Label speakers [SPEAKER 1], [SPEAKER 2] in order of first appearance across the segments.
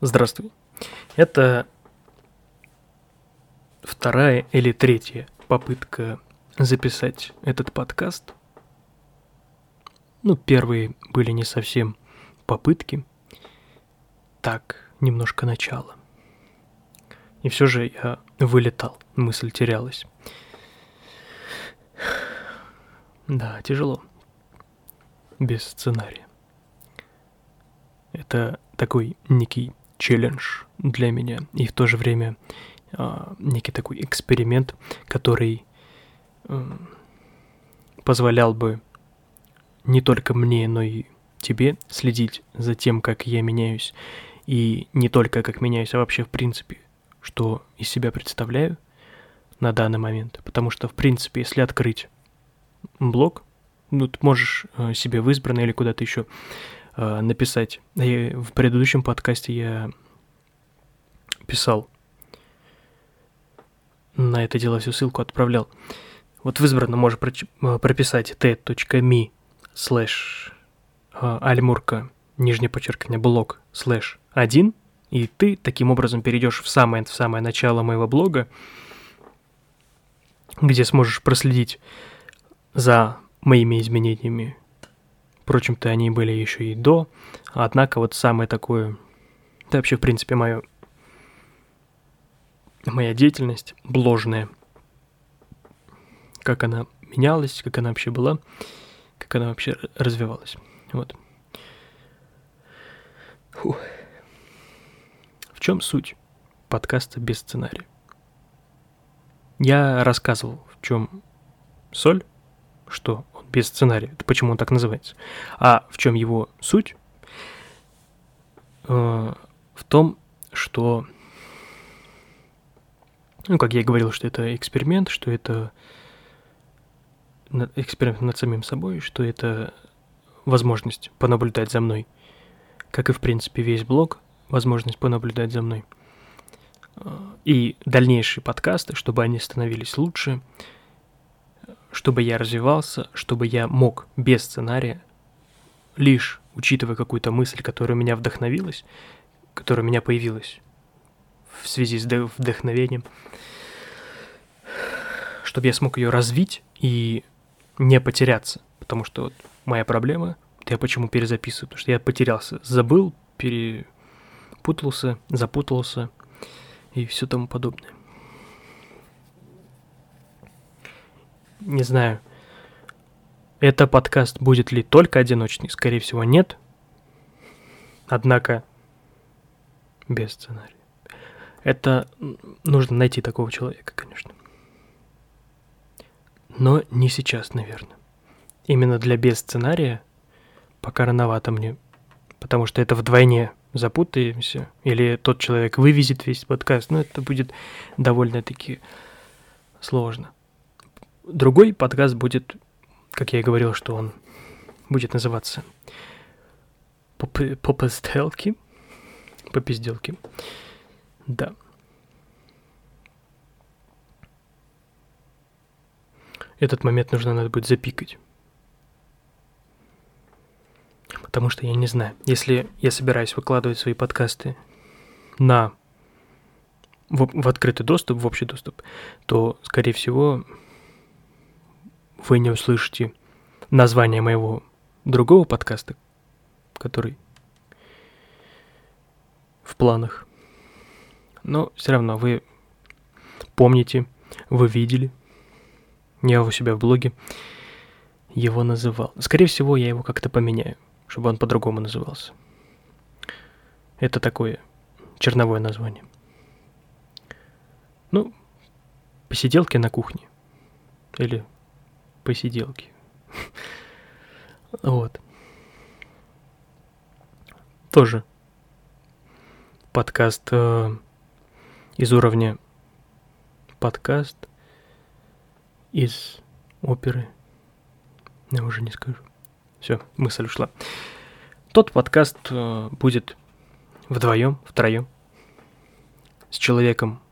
[SPEAKER 1] Здравствуй. Это вторая или третья попытка записать этот подкаст. Ну, первые были не совсем попытки. Так, немножко начало. И все же я вылетал, мысль терялась. Да, тяжело. Без сценария. Это такой некий челлендж для меня и в то же время э, некий такой эксперимент, который э, позволял бы не только мне, но и тебе следить за тем, как я меняюсь, и не только как меняюсь, а вообще в принципе, что из себя представляю на данный момент. Потому что, в принципе, если открыть блог, ну, ты можешь э, себе в избранное или куда-то еще э, написать. И в предыдущем подкасте я писал на это дело всю ссылку отправлял. Вот в избранном можешь э, прописать t.me слэш э, альмурка нижнее подчеркивание блог слэш 1, и ты таким образом перейдешь в самое, в самое начало моего блога, где сможешь проследить за моими изменениями Впрочем-то, они были еще и до. Однако вот самое такое... Да вообще, в принципе, мое... Моя деятельность бложная. Как она менялась, как она вообще была, как она вообще развивалась. Вот. Фух. В чем суть подкаста без сценария? Я рассказывал, в чем соль, что без сценария. Это почему он так называется. А в чем его суть? Э, в том, что, ну, как я и говорил, что это эксперимент, что это эксперимент над самим собой, что это возможность понаблюдать за мной, как и, в принципе, весь блог, возможность понаблюдать за мной. Э, и дальнейшие подкасты, чтобы они становились лучше, чтобы я развивался, чтобы я мог без сценария, лишь учитывая какую-то мысль, которая меня вдохновилась, которая у меня появилась в связи с вдохновением, чтобы я смог ее развить и не потеряться. Потому что вот моя проблема, я почему перезаписываю, потому что я потерялся, забыл, перепутался, запутался и все тому подобное. Не знаю, это подкаст будет ли только одиночный? Скорее всего, нет. Однако, без сценария. Это нужно найти такого человека, конечно. Но не сейчас, наверное. Именно для без сценария пока рановато мне. Потому что это вдвойне запутаемся. Или тот человек вывезет весь подкаст. Но это будет довольно-таки сложно. Другой подкаст будет, как я и говорил, что он будет называться «Попостелки». Попизделки. Да. Этот момент нужно надо будет запикать. Потому что я не знаю, если я собираюсь выкладывать свои подкасты на в, в открытый доступ, в общий доступ, то, скорее всего, вы не услышите название моего другого подкаста, который в планах. Но все равно вы помните, вы видели, я у себя в блоге его называл. Скорее всего, я его как-то поменяю, чтобы он по-другому назывался. Это такое черновое название. Ну, посиделки на кухне. Или посиделки. Вот. Тоже подкаст э, из уровня подкаст из оперы. Я уже не скажу. Все, мысль ушла. Тот подкаст э, будет вдвоем, втроем, с человеком,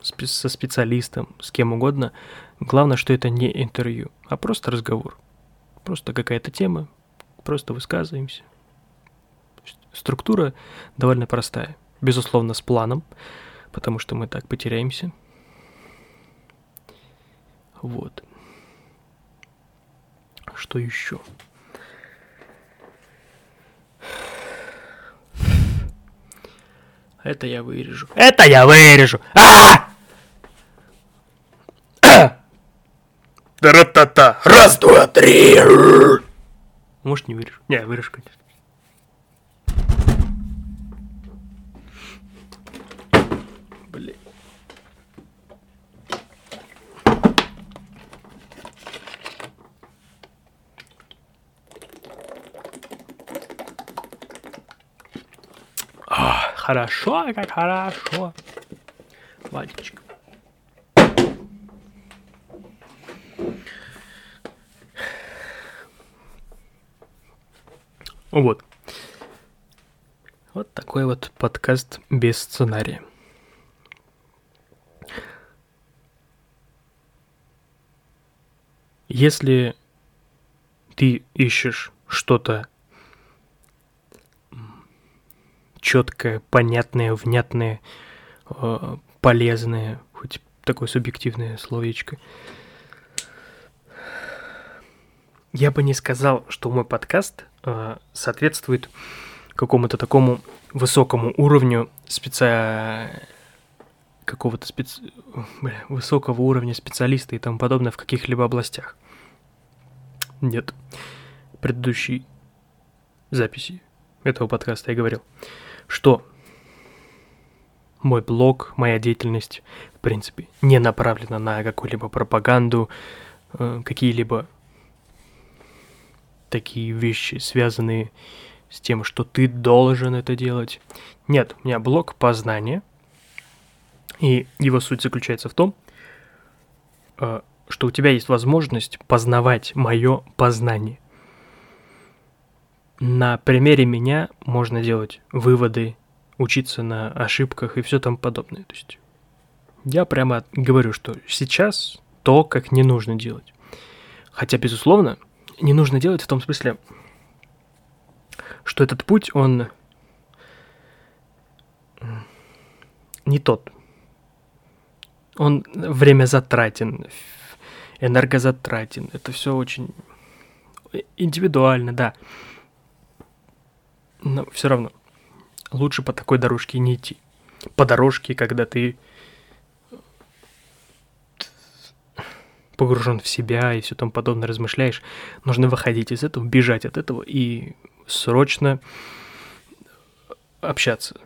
[SPEAKER 1] со специалистом, с кем угодно, Главное, что это не интервью, а просто разговор. Просто какая-то тема, просто высказываемся. структура довольно простая. Безусловно, с планом, потому что мы так потеряемся. Вот. Что еще? Это я вырежу. Это я вырежу! А!
[SPEAKER 2] Тара-та-та! Раз, два, три!
[SPEAKER 1] Может, не вырежу? Не, вырежу, конечно. Хорошо, как хорошо. Вадичка. Вот. Вот такой вот подкаст без сценария. Если ты ищешь что-то четкое, понятное, внятное, э, полезное, хоть такое субъективное словечко, я бы не сказал, что мой подкаст э, соответствует какому-то такому высокому уровню специ... какого-то спец... Высокого уровня специалиста и тому подобное в каких-либо областях. Нет. Предыдущей записи этого подкаста я говорил, что мой блог, моя деятельность, в принципе, не направлена на какую-либо пропаганду, э, какие-либо такие вещи, связанные с тем, что ты должен это делать. Нет, у меня блок познания, и его суть заключается в том, э, что у тебя есть возможность познавать мое познание. На примере меня можно делать выводы, учиться на ошибках и все там подобное. То есть я прямо говорю, что сейчас то, как не нужно делать. Хотя, безусловно, не нужно делать в том смысле, что этот путь, он не тот. Он время затратен, энергозатратен. Это все очень индивидуально, да. Но все равно лучше по такой дорожке не идти. По дорожке, когда ты погружен в себя и все там подобное размышляешь, нужно выходить из этого, бежать от этого и срочно общаться.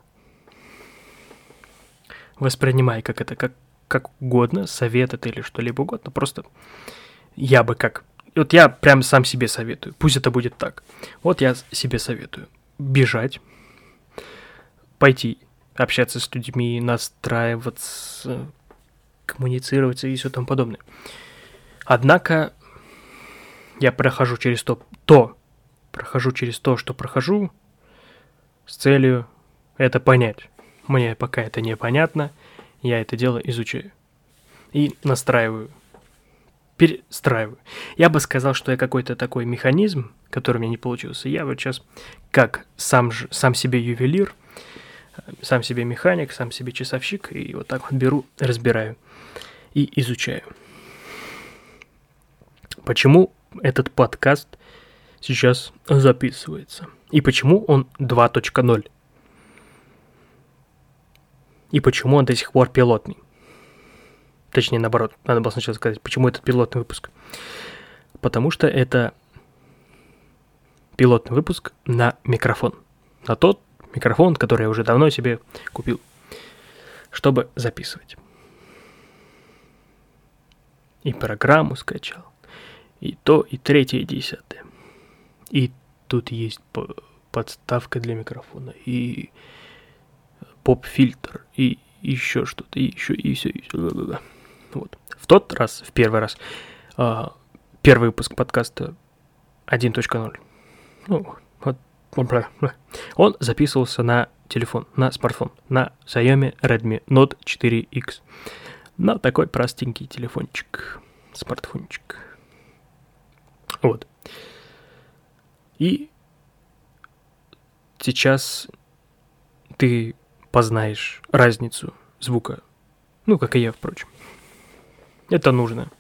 [SPEAKER 1] Воспринимай как это, как, как угодно, совет это или что-либо угодно, просто я бы как... Вот я прям сам себе советую, пусть это будет так. Вот я себе советую бежать, пойти общаться с людьми, настраиваться, коммуницировать и все там подобное. Однако я прохожу через то, то, прохожу через то, что прохожу, с целью это понять. Мне пока это непонятно, я это дело изучаю. И настраиваю, перестраиваю. Я бы сказал, что я какой-то такой механизм, который у меня не получился. Я вот сейчас как сам, же, сам себе ювелир, сам себе механик, сам себе часовщик, и вот так вот беру, разбираю и изучаю. Почему этот подкаст сейчас записывается? И почему он 2.0? И почему он до сих пор пилотный? Точнее, наоборот, надо было сначала сказать, почему этот пилотный выпуск. Потому что это пилотный выпуск на микрофон. На тот микрофон, который я уже давно себе купил, чтобы записывать. И программу скачал и то, и третье, и десятое. И тут есть подставка для микрофона, и поп-фильтр, и еще что-то, и еще, и все, и все. Вот. В тот раз, в первый раз, а, первый выпуск подкаста 1.0, ну, вот, он записывался на телефон, на смартфон, на Xiaomi Redmi Note 4X. На такой простенький телефончик, смартфончик. Вот. И сейчас ты познаешь разницу звука. Ну, как и я, впрочем. Это нужно.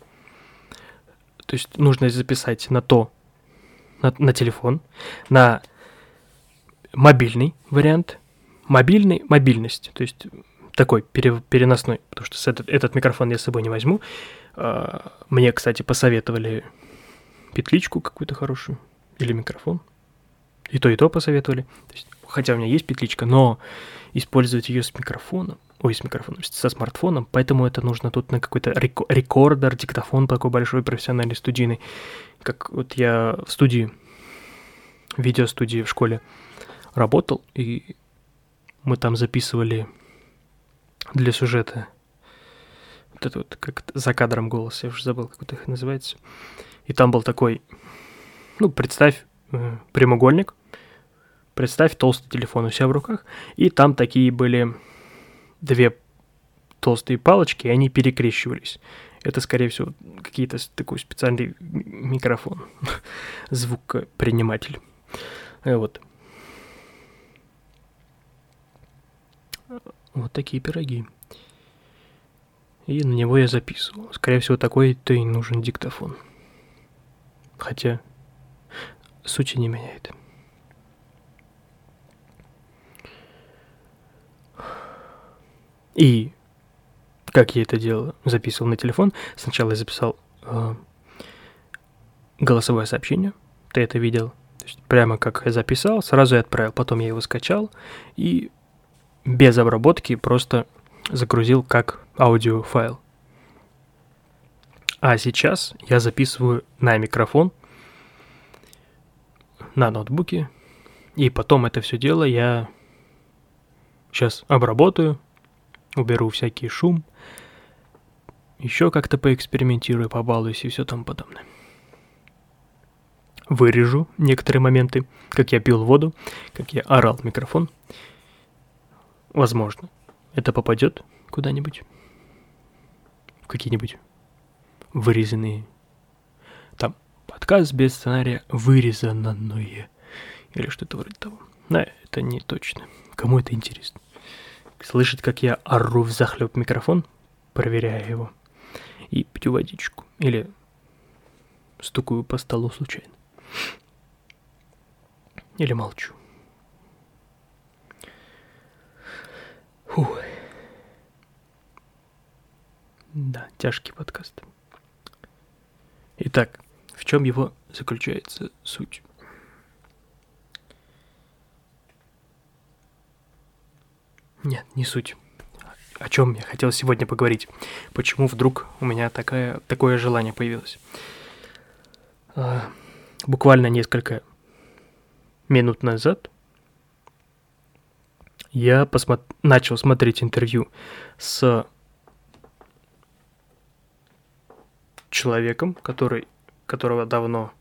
[SPEAKER 1] То есть нужно записать на то, на, на телефон, на мобильный вариант, мобильный, мобильность, то есть такой пере, переносной, потому что этот, этот микрофон я с собой не возьму. А, мне, кстати, посоветовали петличку какую-то хорошую или микрофон. И то, и то посоветовали. То есть, хотя у меня есть петличка, но использовать ее с микрофоном, ой, с микрофоном, со смартфоном, поэтому это нужно тут на какой-то рекордер, диктофон такой большой, профессиональный, студийный. Как вот я в студии, видеостудии в школе работал, и мы там записывали для сюжета вот это вот, как за кадром голос, я уже забыл, как это называется. И там был такой, ну, представь э, прямоугольник, представь толстый телефон у себя в руках, и там такие были две толстые палочки, и они перекрещивались. Это, скорее всего, какие-то такой специальный микрофон, звукоприниматель. Э, вот. Вот такие пироги. И на него я записывал. Скорее всего, такой-то и нужен диктофон. Хотя сути не меняет. И как я это делал? Записывал на телефон. Сначала я записал э, голосовое сообщение. Ты это видел? То есть прямо как я записал, сразу я отправил. Потом я его скачал и без обработки просто загрузил как аудиофайл. А сейчас я записываю на микрофон, на ноутбуке, и потом это все дело я сейчас обработаю, уберу всякий шум, еще как-то поэкспериментирую, побалуюсь и все там подобное. Вырежу некоторые моменты, как я пил воду, как я орал в микрофон. Возможно, это попадет куда-нибудь. В какие-нибудь вырезанные. Там подкаст без сценария вырезанное. Или что-то вроде того. Но это не точно. Кому это интересно? Слышит, как я ору в захлеб микрофон, проверяя его, и пью водичку. Или стукаю по столу случайно. Или молчу. Фух. Да, тяжкий подкаст. Итак, в чем его заключается суть? Нет, не суть. О чем я хотел сегодня поговорить? Почему вдруг у меня такая, такое желание появилось? А, буквально несколько минут назад я посмо... начал смотреть интервью с человеком, который, которого давно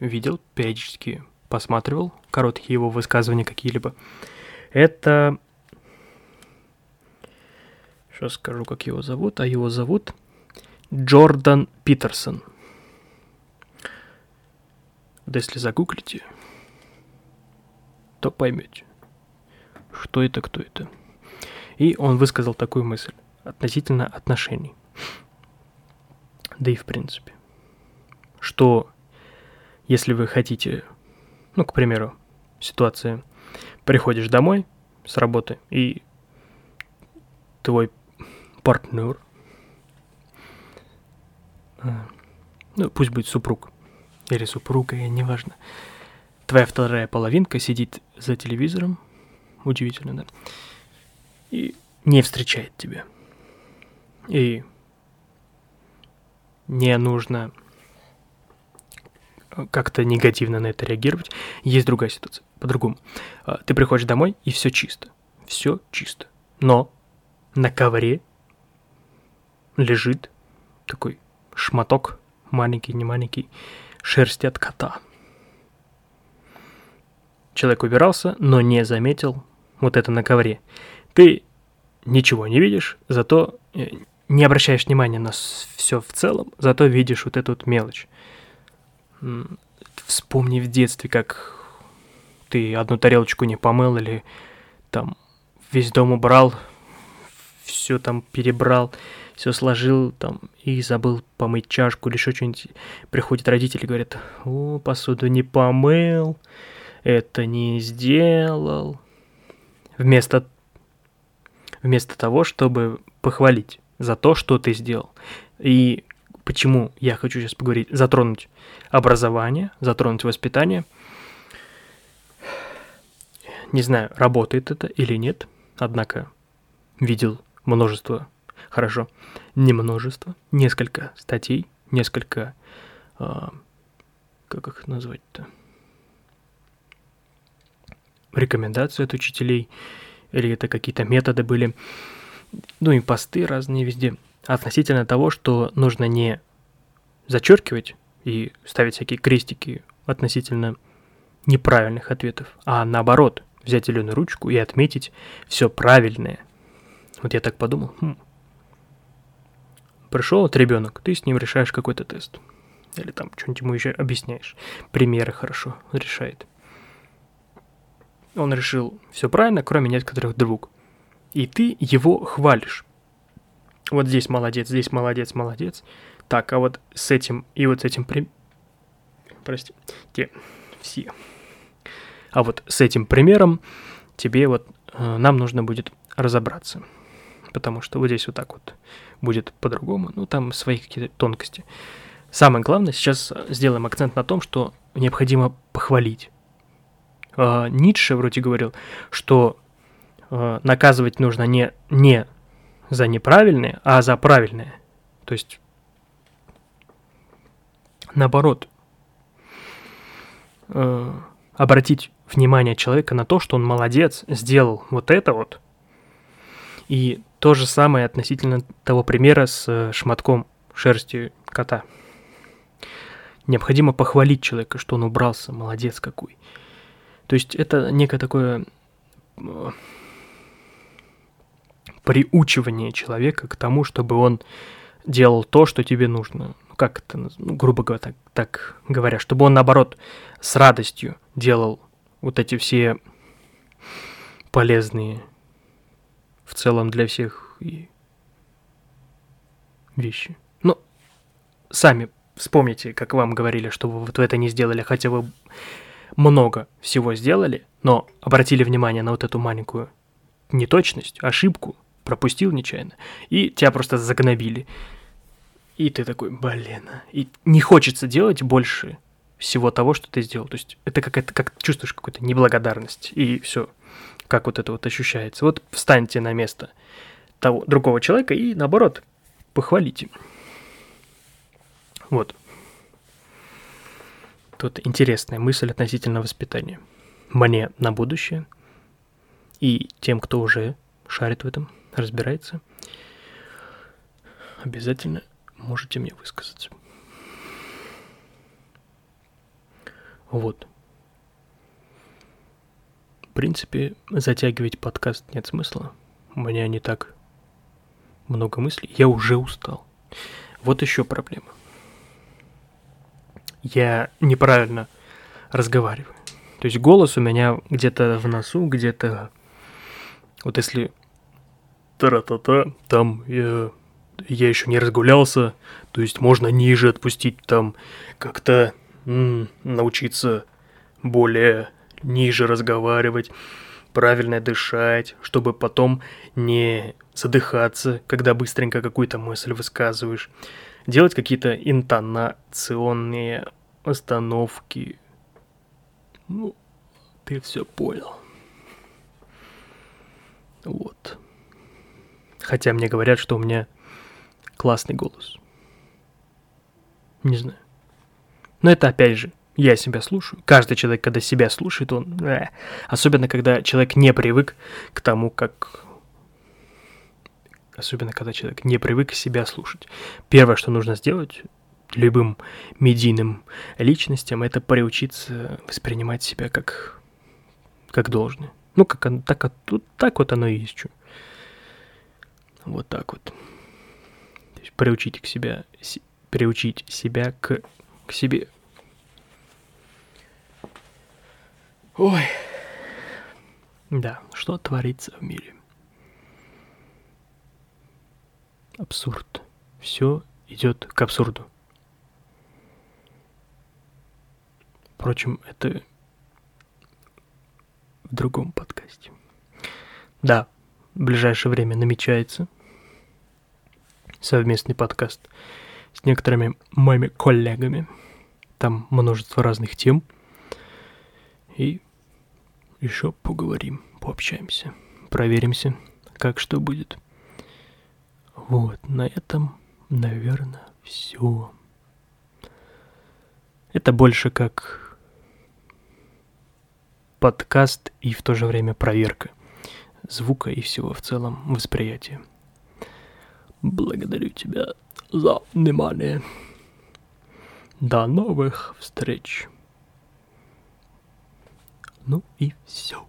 [SPEAKER 1] видел, периодически посматривал, короткие его высказывания какие-либо. Это... Сейчас скажу, как его зовут. А его зовут Джордан Питерсон. Да если загуглите, то поймете что это, кто это. И он высказал такую мысль относительно отношений. Да и в принципе. Что если вы хотите, ну, к примеру, ситуация, приходишь домой с работы, и твой партнер, а, ну, пусть будет супруг, или супруга, неважно, твоя вторая половинка сидит за телевизором, удивительно, да, и не встречает тебя. И не нужно как-то негативно на это реагировать. Есть другая ситуация, по-другому. А, ты приходишь домой, и все чисто. Все чисто. Но на ковре лежит такой шматок, маленький, не маленький, шерсти от кота. Человек убирался, но не заметил вот это на ковре, ты ничего не видишь, зато э, не обращаешь внимания на все в целом, зато видишь вот эту вот мелочь. Вспомни в детстве, как ты одну тарелочку не помыл или там весь дом убрал, все там перебрал, все сложил там и забыл помыть чашку или еще что-нибудь. Приходят родители говорят, о, посуду не помыл, это не сделал. Вместо, вместо того, чтобы похвалить за то, что ты сделал. И почему я хочу сейчас поговорить, затронуть образование, затронуть воспитание. Не знаю, работает это или нет, однако видел множество, хорошо, не множество, несколько статей, несколько, а, как их назвать-то, рекомендаций от учителей, или это какие-то методы были, ну и посты разные везде, относительно того, что нужно не зачеркивать и ставить всякие крестики относительно неправильных ответов, а наоборот, взять зеленую ручку и отметить все правильное. Вот я так подумал, хм. Пришел вот ребенок, ты с ним решаешь какой-то тест. Или там что-нибудь ему еще объясняешь. Примеры хорошо решает. Он решил все правильно, кроме некоторых двух. И ты его хвалишь. Вот здесь молодец, здесь молодец, молодец. Так, а вот с этим и вот с этим... При... Прости, все. А вот с этим примером тебе вот э, нам нужно будет разобраться. Потому что вот здесь вот так вот будет по-другому. Ну, там свои какие-то тонкости. Самое главное, сейчас сделаем акцент на том, что необходимо похвалить. Э, Ницше вроде говорил, что э, наказывать нужно не, не за неправильное, а за правильное. То есть наоборот, э, обратить внимание человека на то, что он молодец, сделал вот это вот. И то же самое относительно того примера с э, шматком шерсти кота. Необходимо похвалить человека, что он убрался, молодец какой. То есть это некое такое э, приучивание человека к тому, чтобы он делал то, что тебе нужно как это, ну, грубо говоря, так, так говоря, чтобы он, наоборот, с радостью делал вот эти все полезные в целом для всех и вещи. Ну, сами вспомните, как вам говорили, что вы вот это не сделали, хотя вы много всего сделали, но обратили внимание на вот эту маленькую неточность, ошибку, пропустил нечаянно, и тебя просто загнобили. И ты такой, блин, и не хочется делать больше всего того, что ты сделал. То есть это какая-то, как чувствуешь какую-то неблагодарность, и все, как вот это вот ощущается. Вот встаньте на место того другого человека и, наоборот, похвалите. Вот. Тут интересная мысль относительно воспитания. Мне на будущее и тем, кто уже шарит в этом, разбирается, обязательно можете мне высказаться. Вот. В принципе, затягивать подкаст нет смысла. У меня не так много мыслей. Я уже устал. Вот еще проблема. Я неправильно разговариваю. То есть голос у меня где-то в носу, где-то... Вот если... Тара-та-та, там я я еще не разгулялся, то есть можно ниже отпустить, там как-то научиться более ниже разговаривать, правильно дышать, чтобы потом не задыхаться, когда быстренько какую-то мысль высказываешь, делать какие-то интонационные остановки. Ну, ты все понял. Вот. Хотя мне говорят, что у меня классный голос. Не знаю. Но это опять же, я себя слушаю. Каждый человек, когда себя слушает, он... Э, особенно, когда человек не привык к тому, как... Особенно, когда человек не привык себя слушать. Первое, что нужно сделать любым медийным личностям, это приучиться воспринимать себя как, как должное. Ну, как так, так вот оно и есть. Что. Вот так вот приучить к себя, приучить себя к, к себе. Ой. Да, что творится в мире? Абсурд. Все идет к абсурду. Впрочем, это в другом подкасте. Да, в ближайшее время намечается совместный подкаст с некоторыми моими коллегами. Там множество разных тем. И еще поговорим, пообщаемся, проверимся, как что будет. Вот, на этом, наверное, все. Это больше как подкаст и в то же время проверка звука и всего в целом восприятия. Благодарю тебя за внимание. До новых встреч. Ну и все.